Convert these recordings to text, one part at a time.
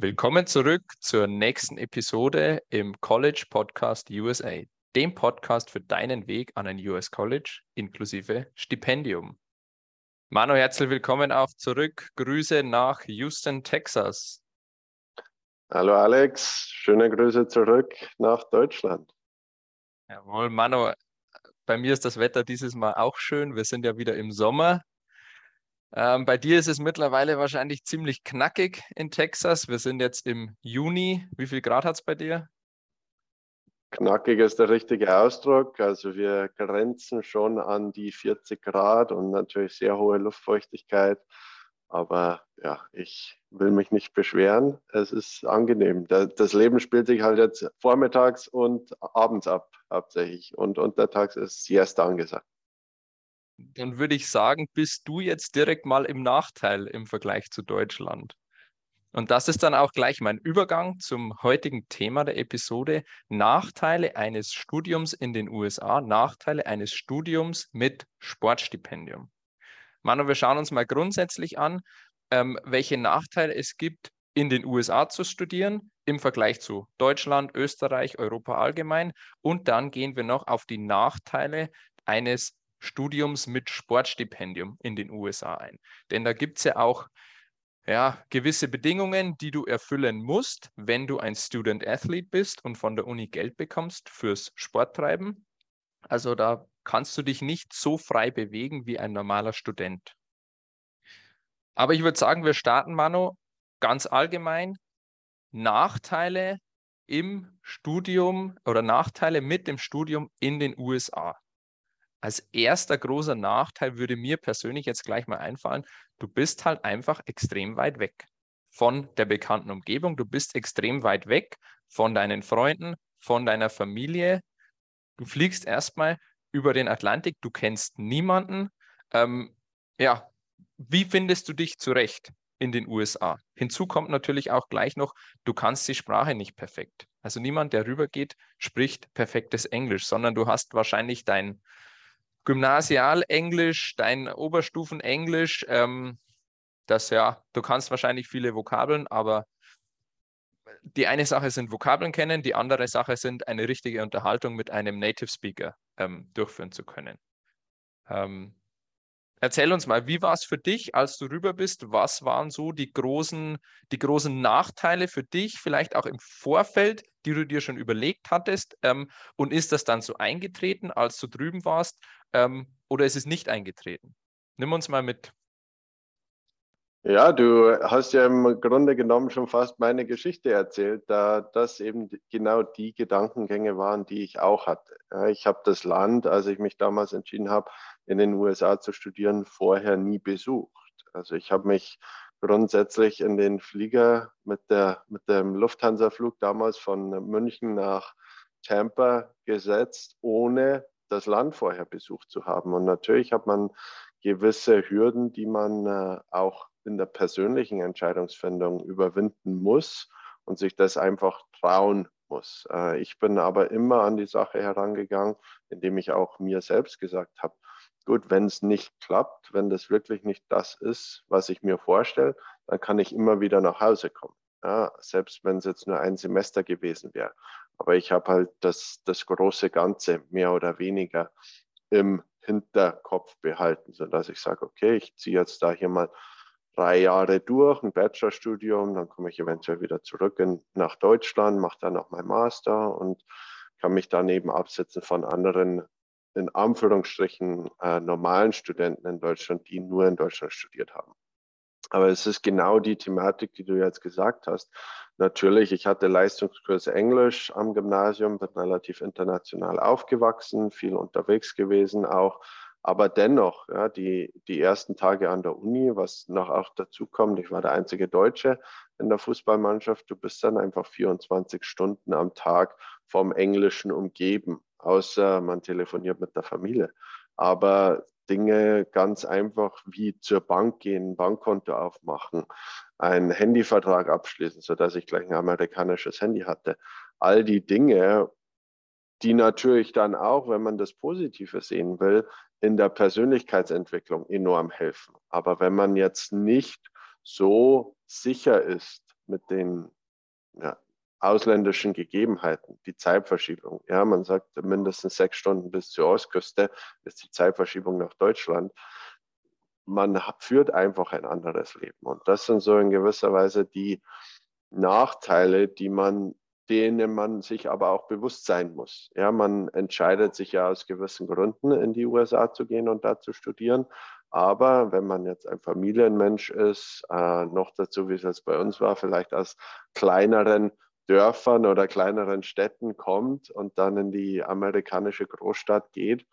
Willkommen zurück zur nächsten Episode im College Podcast USA, dem Podcast für deinen Weg an ein US College inklusive Stipendium. Manu, herzlich willkommen auch zurück. Grüße nach Houston, Texas. Hallo Alex, schöne Grüße zurück nach Deutschland. Jawohl, Manu, bei mir ist das Wetter dieses Mal auch schön. Wir sind ja wieder im Sommer. Ähm, bei dir ist es mittlerweile wahrscheinlich ziemlich knackig in Texas. Wir sind jetzt im Juni. Wie viel Grad hat es bei dir? Knackig ist der richtige Ausdruck. Also wir grenzen schon an die 40 Grad und natürlich sehr hohe Luftfeuchtigkeit. Aber ja, ich will mich nicht beschweren. Es ist angenehm. Das Leben spielt sich halt jetzt vormittags und abends ab, hauptsächlich. Und untertags ist Siesta angesagt dann würde ich sagen, bist du jetzt direkt mal im Nachteil im Vergleich zu Deutschland. Und das ist dann auch gleich mein Übergang zum heutigen Thema der Episode. Nachteile eines Studiums in den USA, Nachteile eines Studiums mit Sportstipendium. Manu, wir schauen uns mal grundsätzlich an, ähm, welche Nachteile es gibt, in den USA zu studieren im Vergleich zu Deutschland, Österreich, Europa allgemein. Und dann gehen wir noch auf die Nachteile eines Studiums mit Sportstipendium in den USA ein. Denn da gibt es ja auch ja, gewisse Bedingungen, die du erfüllen musst, wenn du ein Student Athlete bist und von der Uni Geld bekommst fürs Sporttreiben. Also da kannst du dich nicht so frei bewegen wie ein normaler Student. Aber ich würde sagen, wir starten, Manu, ganz allgemein. Nachteile im Studium oder Nachteile mit dem Studium in den USA als erster großer Nachteil würde mir persönlich jetzt gleich mal einfallen, du bist halt einfach extrem weit weg von der bekannten Umgebung. Du bist extrem weit weg von deinen Freunden, von deiner Familie. Du fliegst erstmal über den Atlantik, du kennst niemanden. Ähm, ja, wie findest du dich zurecht in den USA? Hinzu kommt natürlich auch gleich noch, du kannst die Sprache nicht perfekt. Also niemand, der rübergeht, spricht perfektes Englisch, sondern du hast wahrscheinlich dein, Gymnasialenglisch, dein Oberstufenenglisch, ähm, das ja, du kannst wahrscheinlich viele Vokabeln, aber die eine Sache sind Vokabeln kennen, die andere Sache sind eine richtige Unterhaltung mit einem Native Speaker ähm, durchführen zu können. Ähm, Erzähl uns mal, wie war es für dich, als du rüber bist? Was waren so die großen, die großen Nachteile für dich, vielleicht auch im Vorfeld, die du dir schon überlegt hattest? Ähm, und ist das dann so eingetreten, als du drüben warst? Ähm, oder ist es nicht eingetreten? Nimm uns mal mit. Ja, du hast ja im Grunde genommen schon fast meine Geschichte erzählt, da das eben genau die Gedankengänge waren, die ich auch hatte. ich habe das Land, als ich mich damals entschieden habe, in den USA zu studieren, vorher nie besucht. Also ich habe mich grundsätzlich in den Flieger mit, der, mit dem Lufthansa-Flug damals von München nach Tampa gesetzt, ohne das Land vorher besucht zu haben. Und natürlich hat man gewisse Hürden, die man äh, auch in der persönlichen Entscheidungsfindung überwinden muss und sich das einfach trauen muss. Äh, ich bin aber immer an die Sache herangegangen, indem ich auch mir selbst gesagt habe, gut, wenn es nicht klappt, wenn das wirklich nicht das ist, was ich mir vorstelle, dann kann ich immer wieder nach Hause kommen. Ja, selbst wenn es jetzt nur ein Semester gewesen wäre. Aber ich habe halt das, das große Ganze mehr oder weniger im Hinterkopf behalten, sodass ich sage, okay, ich ziehe jetzt da hier mal drei Jahre durch, ein Bachelorstudium, dann komme ich eventuell wieder zurück in, nach Deutschland, mache dann noch mein Master und kann mich daneben absetzen von anderen in Anführungsstrichen äh, normalen Studenten in Deutschland, die nur in Deutschland studiert haben. Aber es ist genau die Thematik, die du jetzt gesagt hast. Natürlich, ich hatte Leistungskurse Englisch am Gymnasium, bin relativ international aufgewachsen, viel unterwegs gewesen auch. Aber dennoch, ja, die, die ersten Tage an der Uni, was noch auch dazu kommt, ich war der einzige Deutsche in der Fußballmannschaft, du bist dann einfach 24 Stunden am Tag vom Englischen umgeben außer man telefoniert mit der Familie. Aber Dinge ganz einfach wie zur Bank gehen, Bankkonto aufmachen, einen Handyvertrag abschließen, sodass ich gleich ein amerikanisches Handy hatte. All die Dinge, die natürlich dann auch, wenn man das Positive sehen will, in der Persönlichkeitsentwicklung enorm helfen. Aber wenn man jetzt nicht so sicher ist, mit den ja, ausländischen Gegebenheiten, die Zeitverschiebung. Ja, man sagt mindestens sechs Stunden bis zur Ostküste ist die Zeitverschiebung nach Deutschland. Man führt einfach ein anderes Leben. Und das sind so in gewisser Weise die Nachteile, die man, denen man sich aber auch bewusst sein muss. Ja, man entscheidet sich ja aus gewissen Gründen in die USA zu gehen und da zu studieren. Aber wenn man jetzt ein Familienmensch ist, äh, noch dazu, wie es jetzt bei uns war, vielleicht aus kleineren Dörfern oder kleineren Städten kommt und dann in die amerikanische Großstadt geht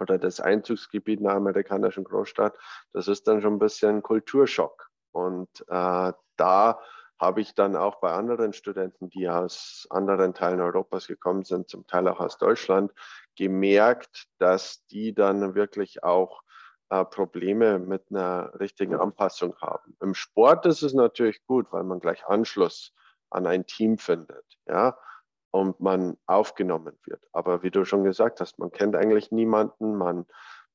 oder das Einzugsgebiet einer amerikanischen Großstadt, das ist dann schon ein bisschen Kulturschock. Und äh, da habe ich dann auch bei anderen Studenten, die aus anderen Teilen Europas gekommen sind, zum Teil auch aus Deutschland, gemerkt, dass die dann wirklich auch äh, Probleme mit einer richtigen Anpassung haben. Im Sport ist es natürlich gut, weil man gleich Anschluss an ein Team findet, ja, und man aufgenommen wird. Aber wie du schon gesagt hast, man kennt eigentlich niemanden, man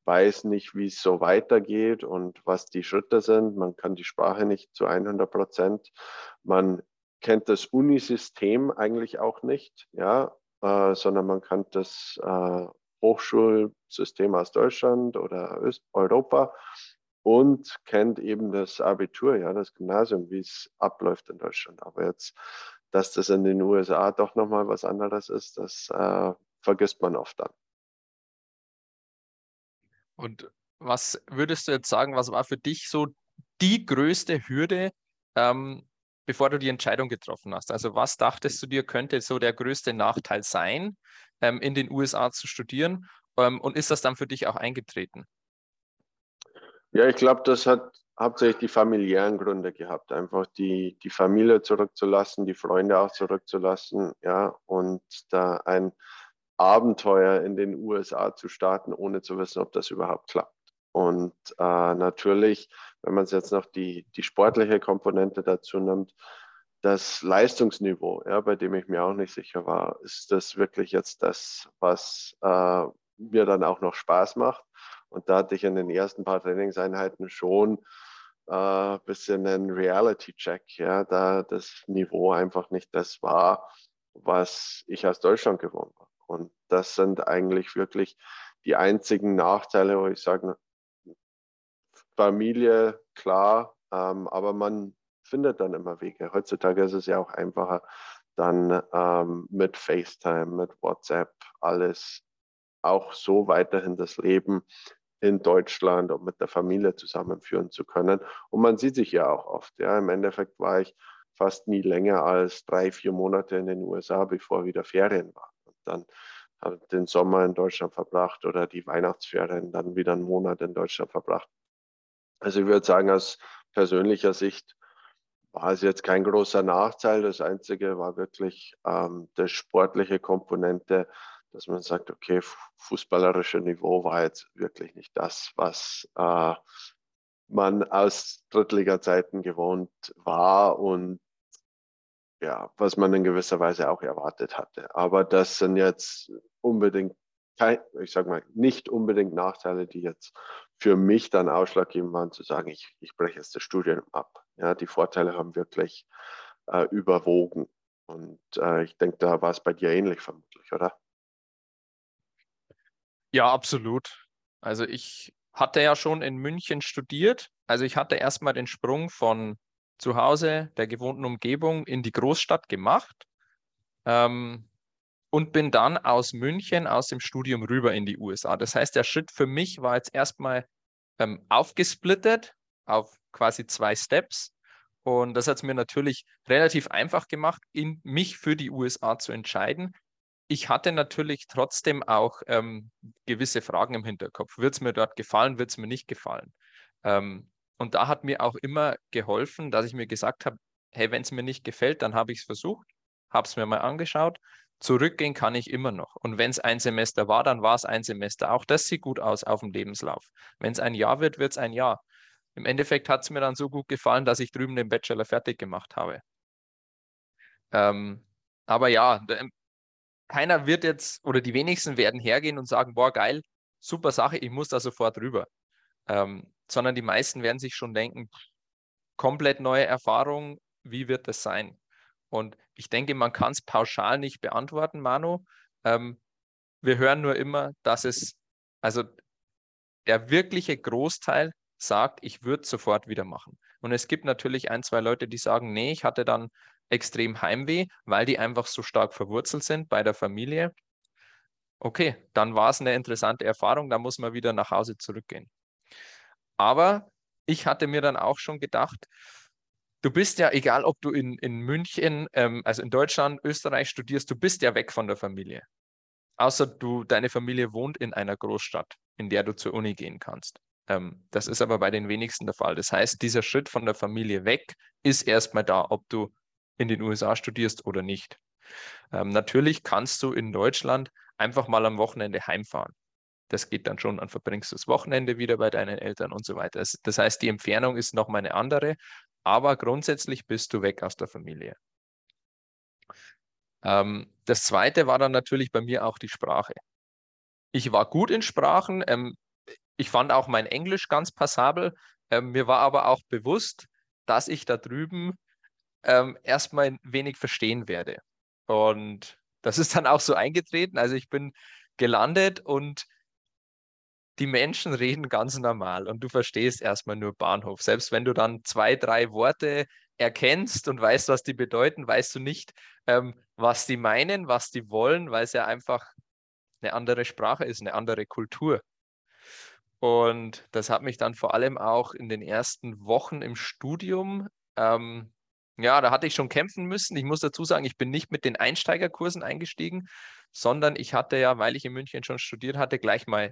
weiß nicht, wie es so weitergeht und was die Schritte sind. Man kann die Sprache nicht zu 100 Prozent. Man kennt das Unisystem eigentlich auch nicht, ja, äh, sondern man kann das äh, Hochschulsystem aus Deutschland oder Öst Europa und kennt eben das Abitur, ja, das Gymnasium, wie es abläuft in Deutschland. Aber jetzt, dass das in den USA doch nochmal was anderes ist, das äh, vergisst man oft dann. Und was würdest du jetzt sagen, was war für dich so die größte Hürde, ähm, bevor du die Entscheidung getroffen hast? Also was dachtest du dir, könnte so der größte Nachteil sein, ähm, in den USA zu studieren? Ähm, und ist das dann für dich auch eingetreten? Ja, ich glaube, das hat hauptsächlich die familiären Gründe gehabt, einfach die, die Familie zurückzulassen, die Freunde auch zurückzulassen, ja, und da ein Abenteuer in den USA zu starten, ohne zu wissen, ob das überhaupt klappt. Und äh, natürlich, wenn man jetzt noch die, die sportliche Komponente dazu nimmt, das Leistungsniveau, ja, bei dem ich mir auch nicht sicher war, ist das wirklich jetzt das, was äh, mir dann auch noch Spaß macht? Und da hatte ich in den ersten paar Trainingseinheiten schon äh, bisschen einen Reality-Check, ja, da das Niveau einfach nicht das war, was ich aus Deutschland gewohnt war. Und das sind eigentlich wirklich die einzigen Nachteile, wo ich sage, Familie, klar, ähm, aber man findet dann immer Wege. Heutzutage ist es ja auch einfacher, dann ähm, mit FaceTime, mit WhatsApp, alles auch so weiterhin das Leben in Deutschland und mit der Familie zusammenführen zu können. Und man sieht sich ja auch oft. Ja. Im Endeffekt war ich fast nie länger als drei, vier Monate in den USA, bevor wieder Ferien waren. Und dann habe ich den Sommer in Deutschland verbracht oder die Weihnachtsferien dann wieder einen Monat in Deutschland verbracht. Also ich würde sagen, aus persönlicher Sicht war es jetzt kein großer Nachteil. Das Einzige war wirklich ähm, die sportliche Komponente, dass man sagt, okay, fußballerische Niveau war jetzt wirklich nicht das, was äh, man aus Drittliga-Zeiten gewohnt war und ja, was man in gewisser Weise auch erwartet hatte. Aber das sind jetzt unbedingt, ich sag mal, nicht unbedingt Nachteile, die jetzt für mich dann ausschlaggebend waren, zu sagen, ich, ich breche jetzt das Studium ab. Ja, die Vorteile haben wirklich äh, überwogen. Und äh, ich denke, da war es bei dir ähnlich vermutlich, oder? Ja, absolut. Also ich hatte ja schon in München studiert. Also ich hatte erstmal den Sprung von zu Hause, der gewohnten Umgebung, in die Großstadt gemacht ähm, und bin dann aus München, aus dem Studium rüber in die USA. Das heißt, der Schritt für mich war jetzt erstmal ähm, aufgesplittet auf quasi zwei Steps. Und das hat es mir natürlich relativ einfach gemacht, in, mich für die USA zu entscheiden, ich hatte natürlich trotzdem auch ähm, gewisse Fragen im Hinterkopf. Wird es mir dort gefallen, wird es mir nicht gefallen? Ähm, und da hat mir auch immer geholfen, dass ich mir gesagt habe, hey, wenn es mir nicht gefällt, dann habe ich es versucht, habe es mir mal angeschaut. Zurückgehen kann ich immer noch. Und wenn es ein Semester war, dann war es ein Semester. Auch das sieht gut aus auf dem Lebenslauf. Wenn es ein Jahr wird, wird es ein Jahr. Im Endeffekt hat es mir dann so gut gefallen, dass ich drüben den Bachelor fertig gemacht habe. Ähm, aber ja, keiner wird jetzt oder die wenigsten werden hergehen und sagen, boah, geil, super Sache, ich muss da sofort rüber. Ähm, sondern die meisten werden sich schon denken, komplett neue Erfahrung, wie wird das sein? Und ich denke, man kann es pauschal nicht beantworten, Manu. Ähm, wir hören nur immer, dass es, also der wirkliche Großteil sagt, ich würde sofort wieder machen. Und es gibt natürlich ein, zwei Leute, die sagen, nee, ich hatte dann extrem Heimweh, weil die einfach so stark verwurzelt sind bei der Familie. Okay, dann war es eine interessante Erfahrung, da muss man wieder nach Hause zurückgehen. Aber ich hatte mir dann auch schon gedacht, du bist ja, egal ob du in, in München, ähm, also in Deutschland, Österreich studierst, du bist ja weg von der Familie. Außer du, deine Familie wohnt in einer Großstadt, in der du zur Uni gehen kannst. Ähm, das ist aber bei den wenigsten der Fall. Das heißt, dieser Schritt von der Familie weg ist erstmal da, ob du in den USA studierst oder nicht. Ähm, natürlich kannst du in Deutschland einfach mal am Wochenende heimfahren. Das geht dann schon, dann verbringst du das Wochenende wieder bei deinen Eltern und so weiter. Das, heißt, die Entfernung ist nochmal eine andere, aber grundsätzlich bist du weg aus der Familie. Ähm, das zweite war dann natürlich bei mir auch die Sprache. Ich war gut in Sprachen. Ähm, ich fand auch mein Englisch ganz passabel. Ähm, mir war aber auch bewusst, dass ich da drüben ähm, erstmal wenig verstehen werde. Und das ist dann auch so eingetreten. Also ich bin gelandet und die Menschen reden ganz normal und du verstehst erstmal nur Bahnhof. Selbst wenn du dann zwei, drei Worte erkennst und weißt, was die bedeuten, weißt du nicht, ähm, was die meinen, was die wollen, weil es ja einfach eine andere Sprache ist, eine andere Kultur. Und das hat mich dann vor allem auch in den ersten Wochen im Studium, ähm, ja, da hatte ich schon kämpfen müssen. Ich muss dazu sagen, ich bin nicht mit den Einsteigerkursen eingestiegen, sondern ich hatte ja, weil ich in München schon studiert hatte, gleich mal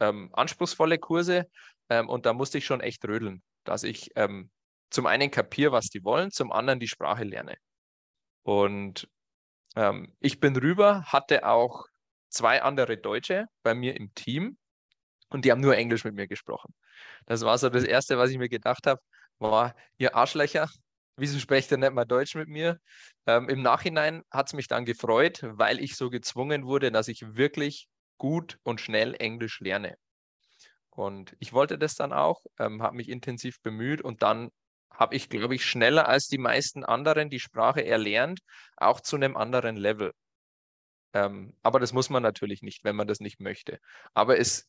ähm, anspruchsvolle Kurse. Ähm, und da musste ich schon echt rödeln, dass ich ähm, zum einen kapiere, was die wollen, zum anderen die Sprache lerne. Und ähm, ich bin rüber, hatte auch zwei andere Deutsche bei mir im Team und die haben nur Englisch mit mir gesprochen. Das war so das Erste, was ich mir gedacht habe, war, ihr Arschlöcher, wieso sprecht ihr nicht mal Deutsch mit mir? Ähm, Im Nachhinein hat es mich dann gefreut, weil ich so gezwungen wurde, dass ich wirklich gut und schnell Englisch lerne. Und ich wollte das dann auch, ähm, habe mich intensiv bemüht und dann habe ich, glaube ich, schneller als die meisten anderen die Sprache erlernt, auch zu einem anderen Level. Ähm, aber das muss man natürlich nicht, wenn man das nicht möchte. Aber es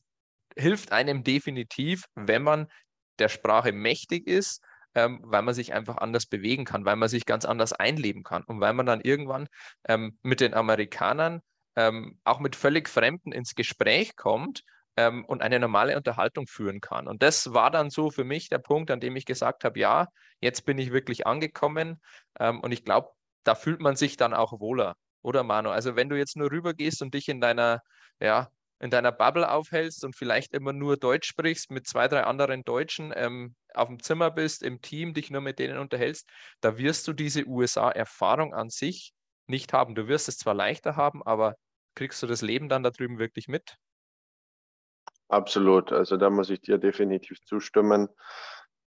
hilft einem definitiv, wenn man der Sprache mächtig ist, ähm, weil man sich einfach anders bewegen kann, weil man sich ganz anders einleben kann und weil man dann irgendwann ähm, mit den Amerikanern ähm, auch mit völlig Fremden ins Gespräch kommt ähm, und eine normale Unterhaltung führen kann. Und das war dann so für mich der Punkt, an dem ich gesagt habe, ja, jetzt bin ich wirklich angekommen ähm, und ich glaube, da fühlt man sich dann auch wohler. Oder Manu? Also wenn du jetzt nur rübergehst und dich in deiner, ja, in deiner Bubble aufhältst und vielleicht immer nur Deutsch sprichst, mit zwei, drei anderen Deutschen ähm, auf dem Zimmer bist, im Team, dich nur mit denen unterhältst, da wirst du diese USA-Erfahrung an sich nicht haben. Du wirst es zwar leichter haben, aber kriegst du das Leben dann da drüben wirklich mit? Absolut. Also da muss ich dir definitiv zustimmen.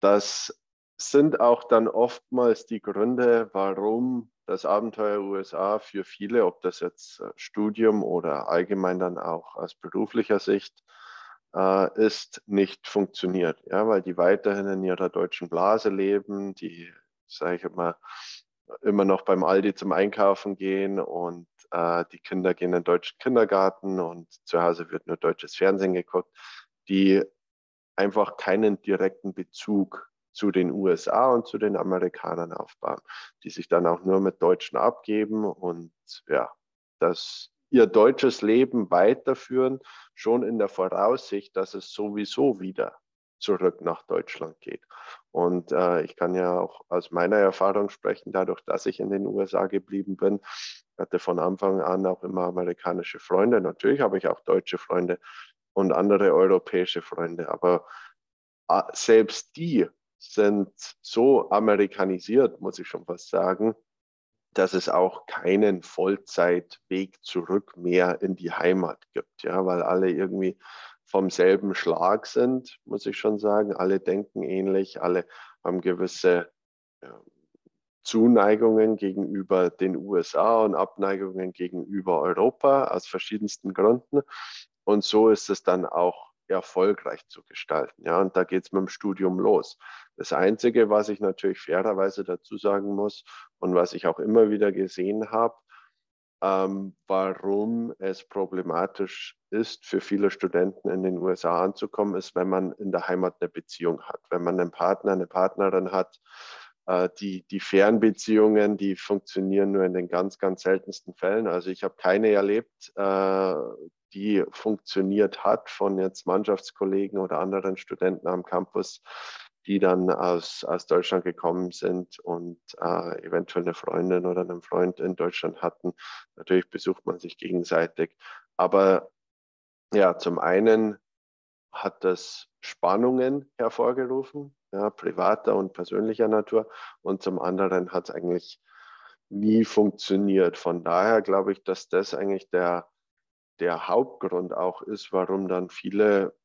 Das sind auch dann oftmals die Gründe, warum das Abenteuer USA für viele, ob das jetzt äh, Studium oder allgemein dann auch aus beruflicher Sicht äh, ist, nicht funktioniert. Ja, weil die weiterhin in ihrer deutschen Blase leben, die, sage ich immer, immer noch beim Aldi zum Einkaufen gehen und äh, die Kinder gehen in den deutschen Kindergarten und zu Hause wird nur deutsches Fernsehen geguckt, die einfach keinen direkten Bezug zu den USA und zu den Amerikanern aufbauen, die sich dann auch nur mit Deutschen abgeben und ja, das ihr deutsches Leben weiterführen, schon in der Voraussicht, dass es sowieso wieder zurück nach Deutschland geht. Und äh, ich kann ja auch aus meiner Erfahrung sprechen, dadurch, dass ich in den USA geblieben bin, hatte von Anfang an auch immer amerikanische Freunde. Natürlich habe ich auch deutsche Freunde und andere europäische Freunde, aber äh, selbst die sind so amerikanisiert, muss ich schon fast sagen, dass es auch keinen Vollzeitweg zurück mehr in die Heimat gibt, ja, weil alle irgendwie vom selben Schlag sind, muss ich schon sagen. Alle denken ähnlich, alle haben gewisse ja, Zuneigungen gegenüber den USA und Abneigungen gegenüber Europa aus verschiedensten Gründen. Und so ist es dann auch erfolgreich zu gestalten. Ja, und da geht es mit dem Studium los. Das Einzige, was ich natürlich fairerweise dazu sagen muss und was ich auch immer wieder gesehen habe, ähm, warum es problematisch ist, für viele Studenten in den USA anzukommen, ist, wenn man in der Heimat eine Beziehung hat. Wenn man einen Partner, eine Partnerin hat, äh, die, die Fernbeziehungen, die funktionieren nur in den ganz, ganz seltensten Fällen. Also ich habe keine erlebt, äh, die funktioniert hat von jetzt Mannschaftskollegen oder anderen Studenten am Campus, die dann aus, aus Deutschland gekommen sind und äh, eventuell eine Freundin oder einen Freund in Deutschland hatten. Natürlich besucht man sich gegenseitig. Aber ja, zum einen hat das Spannungen hervorgerufen, ja, privater und persönlicher Natur. Und zum anderen hat es eigentlich nie funktioniert. Von daher glaube ich, dass das eigentlich der, der Hauptgrund auch ist, warum dann viele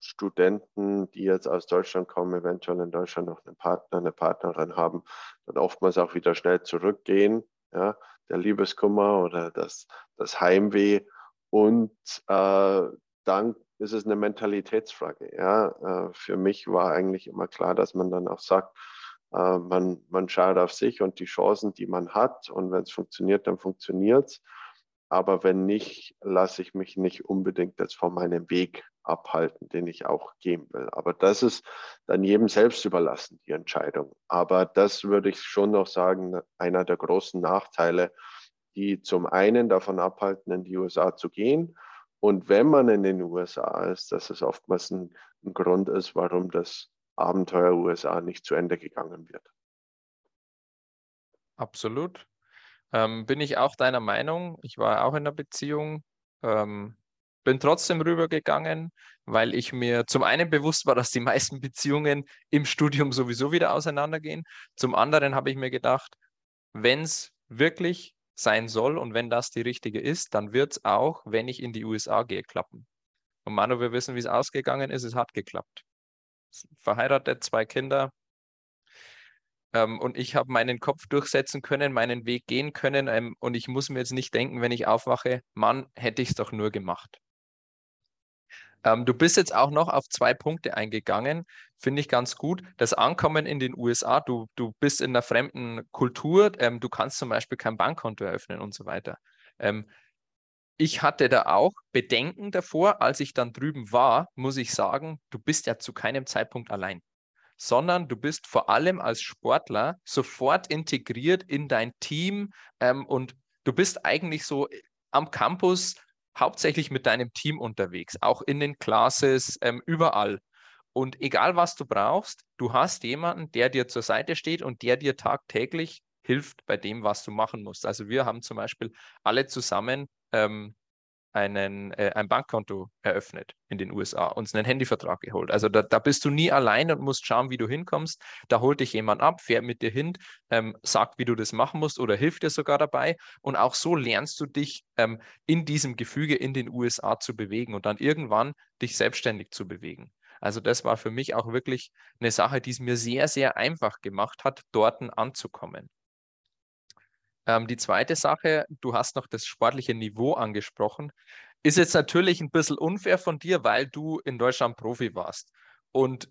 Studenten, die jetzt aus Deutschland kommen, eventuell in Deutschland noch einen Partner, eine Partnerin haben, dann oftmals auch wieder schnell zurückgehen. Ja, der Liebeskummer oder das, das Heimweh. Und äh, dann ist es eine Mentalitätsfrage. Ja, äh, für mich war eigentlich immer klar, dass man dann auch sagt, äh, man, man schaut auf sich und die Chancen, die man hat. Und wenn es funktioniert, dann funktioniert es. Aber wenn nicht, lasse ich mich nicht unbedingt jetzt von meinem Weg abhalten, den ich auch gehen will. Aber das ist dann jedem selbst überlassen, die Entscheidung. Aber das würde ich schon noch sagen, einer der großen Nachteile, die zum einen davon abhalten, in die USA zu gehen. Und wenn man in den USA ist, dass es oftmals ein, ein Grund ist, warum das Abenteuer USA nicht zu Ende gegangen wird. Absolut. Ähm, bin ich auch deiner Meinung. Ich war auch in einer Beziehung, ähm, bin trotzdem rübergegangen, weil ich mir zum einen bewusst war, dass die meisten Beziehungen im Studium sowieso wieder auseinandergehen. Zum anderen habe ich mir gedacht, wenn es wirklich sein soll und wenn das die richtige ist, dann wird es auch, wenn ich in die USA gehe, klappen. Und Manu, wir wissen, wie es ausgegangen ist. Es hat geklappt. Verheiratet, zwei Kinder, ähm, und ich habe meinen Kopf durchsetzen können, meinen Weg gehen können. Ähm, und ich muss mir jetzt nicht denken, wenn ich aufwache, Mann, hätte ich es doch nur gemacht. Ähm, du bist jetzt auch noch auf zwei Punkte eingegangen, finde ich ganz gut. Das Ankommen in den USA, du, du bist in einer fremden Kultur, ähm, du kannst zum Beispiel kein Bankkonto eröffnen und so weiter. Ähm, ich hatte da auch Bedenken davor, als ich dann drüben war, muss ich sagen, du bist ja zu keinem Zeitpunkt allein sondern du bist vor allem als Sportler sofort integriert in dein Team ähm, und du bist eigentlich so äh, am Campus hauptsächlich mit deinem Team unterwegs, auch in den Classes, ähm, überall. Und egal was du brauchst, du hast jemanden, der dir zur Seite steht und der dir tagtäglich hilft bei dem, was du machen musst. Also wir haben zum Beispiel alle zusammen ähm, einen, äh, ein Bankkonto eröffnet in den USA, uns einen Handyvertrag geholt. Also da, da, bist du nie allein und musst schauen, wie du hinkommst. Da holt dich jemand ab, fährt mit dir hin, ähm, sagt, wie du das machen musst oder hilft dir sogar dabei. Und auch so lernst du dich ähm, in diesem Gefüge in den USA zu bewegen und dann irgendwann dich selbstständig zu bewegen. Also das war für mich auch wirklich eine Sache, die es mir sehr, sehr einfach gemacht hat, dort anzukommen. Ähm, die zweite Sache, du hast noch das sportliche Niveau angesprochen, ist jetzt natürlich ein bisschen unfair von dir, weil du in Deutschland Profi warst. Und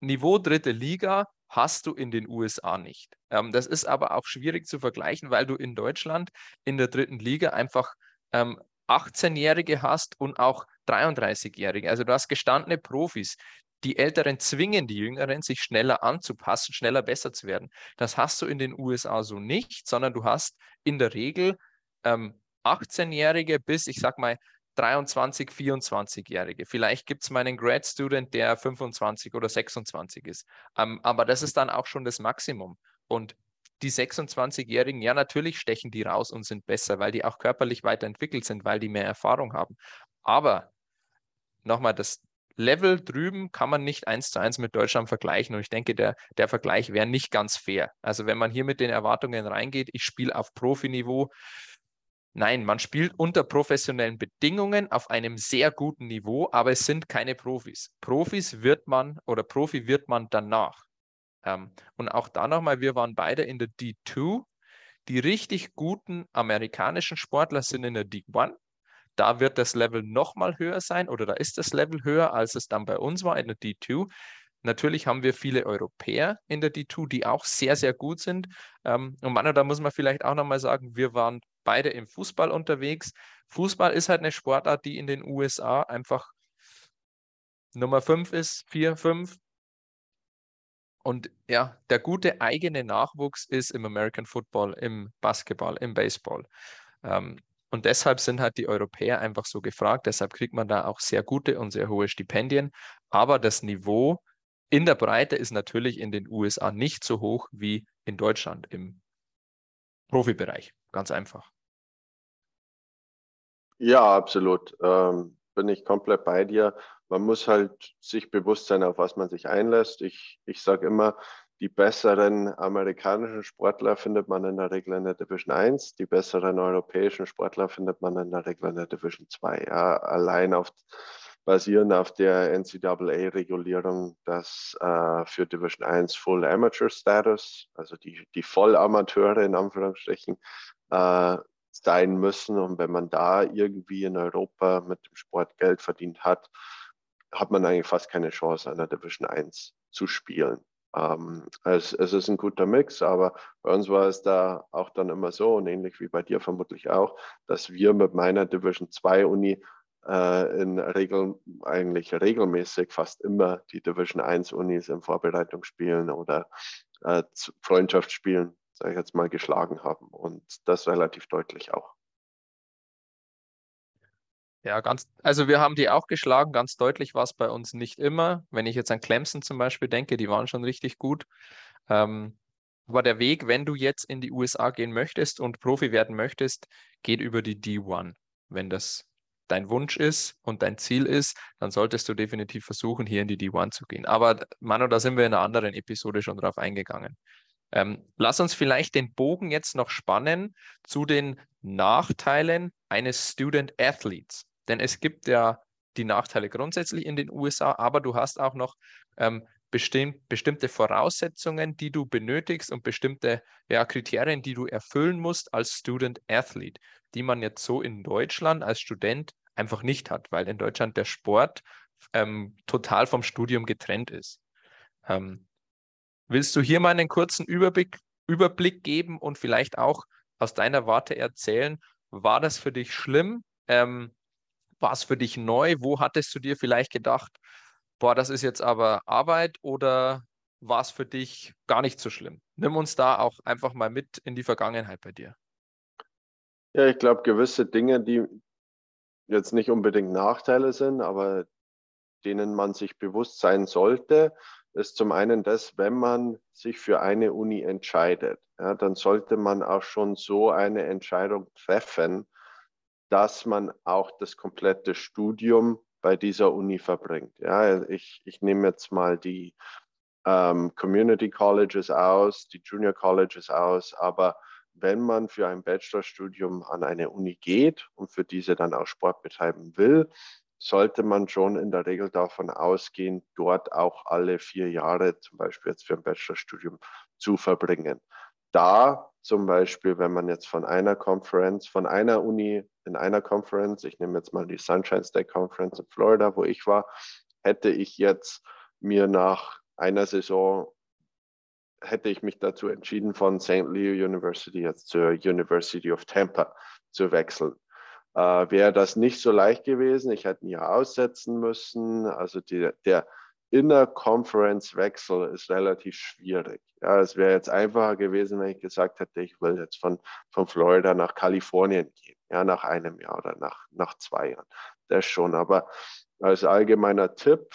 Niveau dritte Liga hast du in den USA nicht. Ähm, das ist aber auch schwierig zu vergleichen, weil du in Deutschland in der dritten Liga einfach ähm, 18-Jährige hast und auch 33-Jährige. Also du hast gestandene Profis, die Älteren zwingen die Jüngeren, sich schneller anzupassen, schneller besser zu werden. Das hast du in den USA so nicht, sondern du hast in der Regel ähm, 18-Jährige bis, ich sag mal, 23, 24-Jährige. Vielleicht gibt es mal einen Grad Student, der 25 oder 26 ist. Ähm, aber das ist dann auch schon das Maximum. Und die 26-Jährigen, ja, natürlich stechen die raus und sind besser, weil die auch körperlich weiterentwickelt sind, weil die mehr Erfahrung haben. Aber nochmal, das, Level drüben kann man nicht eins zu eins mit Deutschland vergleichen. Und ich denke, der, der Vergleich wäre nicht ganz fair. Also wenn man hier mit den Erwartungen reingeht, ich spiele auf Profiniveau. Nein, man spielt unter professionellen Bedingungen auf einem sehr guten Niveau, aber es sind keine Profis. Profis wird man oder Profi wird man danach. Ähm, und auch da nochmal, wir waren beide in der D2. Die richtig guten amerikanischen Sportler sind in der D1 da wird das Level nochmal höher sein oder da ist das Level höher, als es dann bei uns war in der D2. Natürlich haben wir viele Europäer in der D2, die auch sehr, sehr gut sind. Ähm, und Manu, da muss man vielleicht auch nochmal sagen, wir waren beide im Fußball unterwegs. Fußball ist halt eine Sportart, die in den USA einfach Nummer 5 ist, 4, 5. Und ja, der gute eigene Nachwuchs ist im American Football, im Basketball, im Baseball. Ähm, und deshalb sind halt die Europäer einfach so gefragt. Deshalb kriegt man da auch sehr gute und sehr hohe Stipendien. Aber das Niveau in der Breite ist natürlich in den USA nicht so hoch wie in Deutschland im Profibereich. Ganz einfach. Ja, absolut. Ähm, bin ich komplett bei dir. Man muss halt sich bewusst sein, auf was man sich einlässt. Ich, ich sage immer, die besseren amerikanischen Sportler findet man in der Regel in der Division 1, die besseren europäischen Sportler findet man in der Regel in der Division 2. Ja, allein auf, basierend auf der NCAA-Regulierung, dass äh, für Division 1 Full Amateur Status, also die, die Vollamateure in Anführungsstrichen, äh, sein müssen. Und wenn man da irgendwie in Europa mit dem Sport Geld verdient hat, hat man eigentlich fast keine Chance, an der Division 1 zu spielen. Ähm, es, es, ist ein guter Mix, aber bei uns war es da auch dann immer so und ähnlich wie bei dir vermutlich auch, dass wir mit meiner Division 2 Uni äh, in Regel, eigentlich regelmäßig fast immer die Division 1 Unis in Vorbereitung spielen oder äh, Freundschaftsspielen sage ich jetzt mal, geschlagen haben und das relativ deutlich auch. Ja, ganz, also wir haben die auch geschlagen, ganz deutlich war es bei uns nicht immer. Wenn ich jetzt an Clemson zum Beispiel denke, die waren schon richtig gut. Ähm, aber der Weg, wenn du jetzt in die USA gehen möchtest und Profi werden möchtest, geht über die D1. Wenn das dein Wunsch ist und dein Ziel ist, dann solltest du definitiv versuchen, hier in die D1 zu gehen. Aber Manu, da sind wir in einer anderen Episode schon drauf eingegangen. Ähm, lass uns vielleicht den Bogen jetzt noch spannen zu den Nachteilen eines Student Athletes. Denn es gibt ja die Nachteile grundsätzlich in den USA, aber du hast auch noch ähm, bestimmt, bestimmte Voraussetzungen, die du benötigst und bestimmte ja, Kriterien, die du erfüllen musst als Student Athlete, die man jetzt so in Deutschland als Student einfach nicht hat, weil in Deutschland der Sport ähm, total vom Studium getrennt ist. Ähm, Willst du hier mal einen kurzen Überblick, Überblick geben und vielleicht auch aus deiner Warte erzählen, war das für dich schlimm? Ähm, war es für dich neu? Wo hattest du dir vielleicht gedacht, boah, das ist jetzt aber Arbeit oder war es für dich gar nicht so schlimm? Nimm uns da auch einfach mal mit in die Vergangenheit bei dir. Ja, ich glaube, gewisse Dinge, die jetzt nicht unbedingt Nachteile sind, aber denen man sich bewusst sein sollte, ist zum einen das, wenn man sich für eine Uni entscheidet, ja, dann sollte man auch schon so eine Entscheidung treffen, dass man auch das komplette Studium bei dieser Uni verbringt. Ja, ich, ich nehme jetzt mal die ähm, Community Colleges aus, die Junior Colleges aus, aber wenn man für ein Bachelorstudium an eine Uni geht und für diese dann auch Sport betreiben will, sollte man schon in der Regel davon ausgehen, dort auch alle vier Jahre, zum Beispiel jetzt für ein Bachelorstudium, zu verbringen. Da zum Beispiel, wenn man jetzt von einer Conference, von einer Uni in einer Conference, ich nehme jetzt mal die Sunshine State Conference in Florida, wo ich war, hätte ich jetzt mir nach einer Saison, hätte ich mich dazu entschieden, von St. Leo University jetzt zur University of Tampa zu wechseln äh, wäre das nicht so leicht gewesen. Ich hätte ein Jahr aussetzen müssen. Also die, der Inner-Conference-Wechsel ist relativ schwierig. Ja, es wäre jetzt einfacher gewesen, wenn ich gesagt hätte, ich will jetzt von, von Florida nach Kalifornien gehen, ja, nach einem Jahr oder nach, nach zwei Jahren. Das schon. Aber als allgemeiner Tipp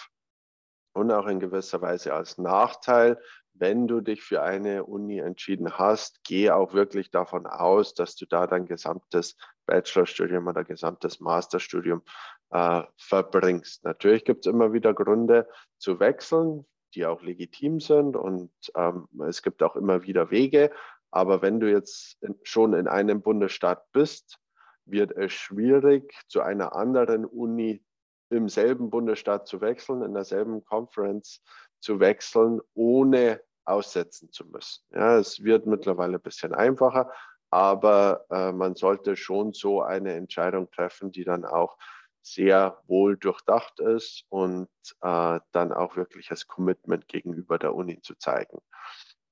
und auch in gewisser Weise als Nachteil, wenn du dich für eine Uni entschieden hast, geh auch wirklich davon aus, dass du da dein gesamtes Bachelorstudium oder gesamtes Masterstudium äh, verbringst. Natürlich gibt es immer wieder Gründe zu wechseln, die auch legitim sind und ähm, es gibt auch immer wieder Wege. Aber wenn du jetzt in, schon in einem Bundesstaat bist, wird es schwierig, zu einer anderen Uni im selben Bundesstaat zu wechseln, in derselben Conference zu wechseln, ohne aussetzen zu müssen. Ja, es wird mittlerweile ein bisschen einfacher, aber äh, man sollte schon so eine Entscheidung treffen, die dann auch sehr wohl durchdacht ist und äh, dann auch wirklich das Commitment gegenüber der Uni zu zeigen.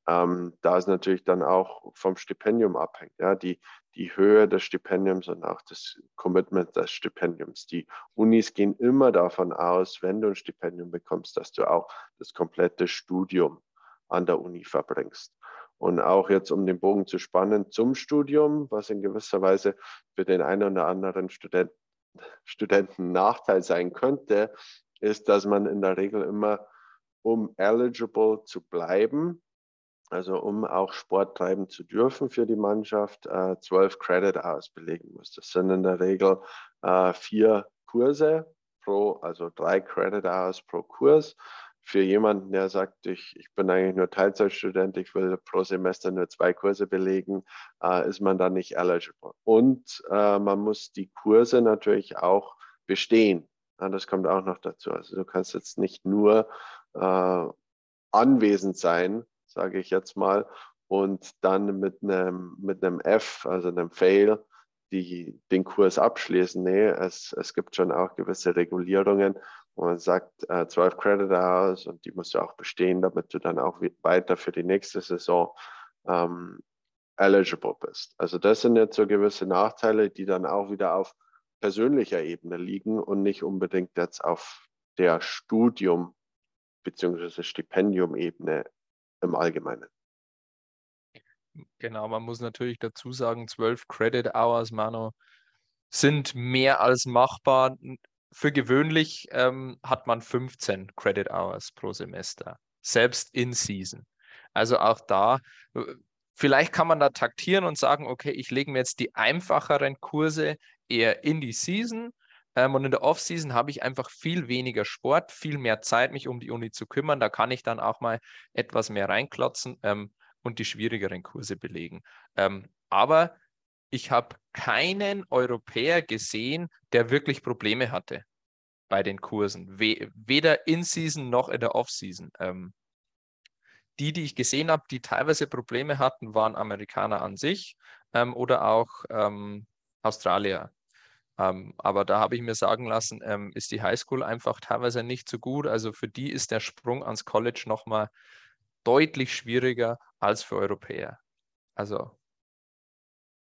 Ähm, da ist natürlich dann auch vom Stipendium abhängt, ja, die, die Höhe des Stipendiums und auch das Commitment des Stipendiums. Die Unis gehen immer davon aus, wenn du ein Stipendium bekommst, dass du auch das komplette Studium an der Uni verbringst. Und auch jetzt, um den Bogen zu spannen zum Studium, was in gewisser Weise für den einen oder anderen Student, Studenten Nachteil sein könnte, ist, dass man in der Regel immer, um eligible zu bleiben, also um auch Sport treiben zu dürfen für die Mannschaft, äh, zwölf Credit Hours belegen muss. Das sind in der Regel äh, vier Kurse pro, also drei Credit Hours pro Kurs für jemanden, der sagt, ich, ich bin eigentlich nur Teilzeitstudent, ich will pro Semester nur zwei Kurse belegen, äh, ist man dann nicht eligible. Und man muss die Kurse natürlich auch bestehen. Das kommt auch noch dazu. Also du kannst jetzt nicht nur anwesend sein, sage ich jetzt mal, und dann mit einem, mit einem F, also einem Fail, die, den Kurs abschließen. Nee, es, es gibt schon auch gewisse Regulierungen, wo man sagt, äh, 12 Credit Hours und die musst du auch bestehen, damit du dann auch weiter für die nächste Saison ähm, eligible bist. Also das sind jetzt so gewisse Nachteile, die dann auch wieder auf persönlicher Ebene liegen und nicht unbedingt jetzt auf der Studium- bzw. Stipendium-Ebene im Allgemeinen. Genau, man muss natürlich dazu sagen, 12 Credit Hours, Mano, sind mehr als machbar für gewöhnlich ähm, hat man 15 Credit Hours pro Semester, selbst in Season. Also auch da, äh, vielleicht kann man da taktieren und sagen, okay, ich lege mir jetzt die einfacheren Kurse eher in die Season ähm, und in der Off-Season habe ich einfach viel weniger Sport, viel mehr Zeit, mich um die Uni zu kümmern. Da kann ich dann auch mal etwas mehr reinklotzen ähm, und die schwierigeren Kurse belegen. Ähm, aber ich habe keinen Europäer gesehen, der wirklich Probleme hatte bei den Kursen. weder in Season noch in der Off-Season. Ähm, die, die ich gesehen habe, die teilweise Probleme hatten, waren Amerikaner an sich ähm, oder auch ähm, Australier. Ähm, aber da habe ich mir sagen lassen, ähm, ist die Highschool einfach teilweise nicht so gut. Also für die ist der Sprung ans College nochmal deutlich schwieriger als für Europäer. Also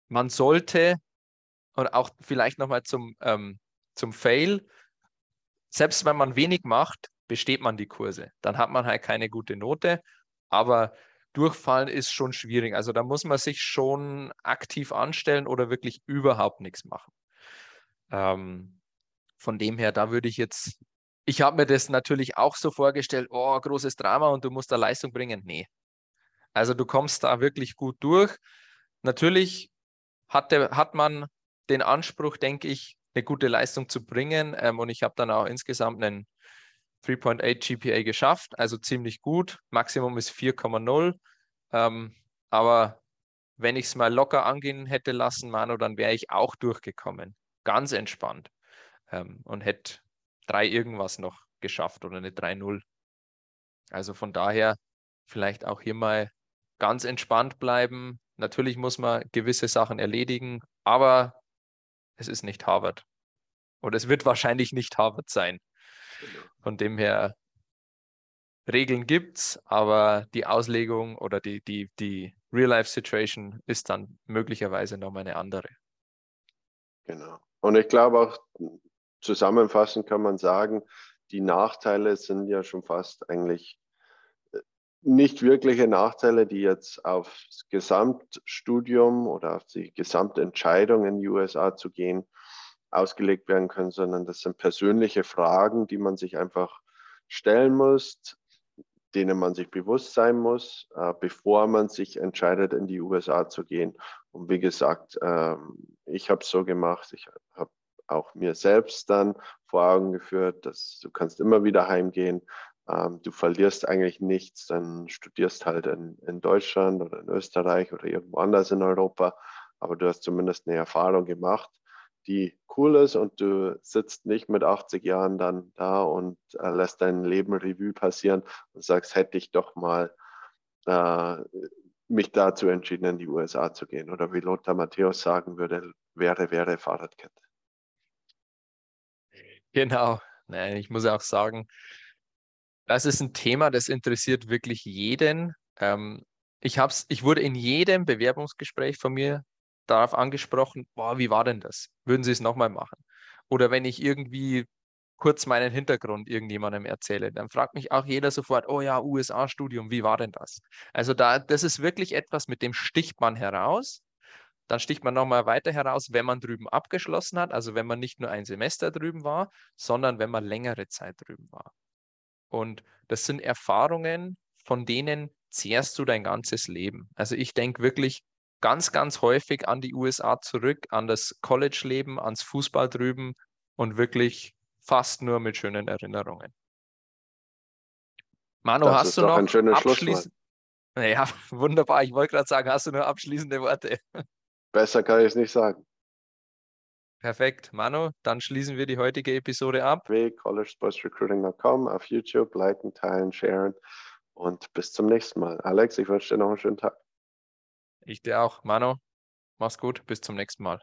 man sollte, und auch vielleicht nochmal zum, ähm, zum Fail, selbst wenn man wenig macht, besteht man die Kurse. Dann hat man halt keine gute Note, aber durchfallen ist schon schwierig. Also da muss man sich schon aktiv anstellen oder wirklich überhaupt nichts machen. Ähm, von dem her, da würde ich jetzt, ich habe mir das natürlich auch so vorgestellt, oh, großes Drama und du musst da Leistung bringen. Nee. Also du kommst da wirklich gut durch. Natürlich hatte, hat man den Anspruch, denke ich, eine gute Leistung zu bringen. Ähm, und ich habe dann auch insgesamt einen 3.8 GPA geschafft, also ziemlich gut. Maximum ist 4,0. Ähm, aber wenn ich es mal locker angehen hätte lassen, Manu, dann wäre ich auch durchgekommen. Ganz entspannt. Ähm, und hätte drei irgendwas noch geschafft oder eine 3-0. Also von daher vielleicht auch hier mal ganz entspannt bleiben, Natürlich muss man gewisse Sachen erledigen, aber es ist nicht Harvard. Und es wird wahrscheinlich nicht Harvard sein. Von dem her, Regeln gibt es, aber die Auslegung oder die, die, die Real-Life-Situation ist dann möglicherweise nochmal eine andere. Genau. Und ich glaube auch, zusammenfassend kann man sagen, die Nachteile sind ja schon fast eigentlich nicht wirkliche Nachteile, die jetzt aufs Gesamtstudium oder auf die Gesamtentscheidung in die USA zu gehen ausgelegt werden können, sondern das sind persönliche Fragen, die man sich einfach stellen muss, denen man sich bewusst sein muss, äh, bevor man sich entscheidet, in die USA zu gehen. Und wie gesagt, äh, ich habe es so gemacht, ich habe auch mir selbst dann vor Augen geführt, dass du kannst immer wieder heimgehen, ähm, du verlierst eigentlich nichts, dann studierst halt in, in Deutschland oder in Österreich oder irgendwo anders in Europa, aber du hast zumindest eine Erfahrung gemacht, die cool ist und du sitzt nicht mit 80 Jahren dann da und äh, lässt dein Leben Revue passieren und sagst, hätte ich doch mal äh, mich dazu entschieden, in die USA zu gehen. Oder wie Lothar Matthäus sagen würde, wäre, wäre Fahrradkette. Genau. Nein, ich muss auch sagen, das ist ein Thema, das interessiert wirklich jeden. Ähm, ich, hab's, ich wurde in jedem Bewerbungsgespräch von mir darauf angesprochen, boah, wie war denn das? Würden Sie es nochmal machen? Oder wenn ich irgendwie kurz meinen Hintergrund irgendjemandem erzähle, dann fragt mich auch jeder sofort, oh ja, USA-Studium, wie war denn das? Also da, das ist wirklich etwas, mit dem sticht man heraus. Dann sticht man nochmal weiter heraus, wenn man drüben abgeschlossen hat, also wenn man nicht nur ein Semester drüben war, sondern wenn man längere Zeit drüben war. Und das sind Erfahrungen, von denen zehrst du dein ganzes Leben. Also ich denke wirklich ganz, ganz häufig an die USA zurück, an das College-Leben, ans Fußball drüben und wirklich fast nur mit schönen Erinnerungen. Manu, das hast du noch ein schönes abschließend... Ja, wunderbar. Ich wollte gerade sagen, hast du nur abschließende Worte? Besser kann ich es nicht sagen. Perfekt. Manu, dann schließen wir die heutige Episode ab. collegesportsrecruiting.com auf YouTube, liken, teilen, sharen und bis zum nächsten Mal. Alex, ich wünsche dir noch einen schönen Tag. Ich dir auch. Manu, mach's gut. Bis zum nächsten Mal.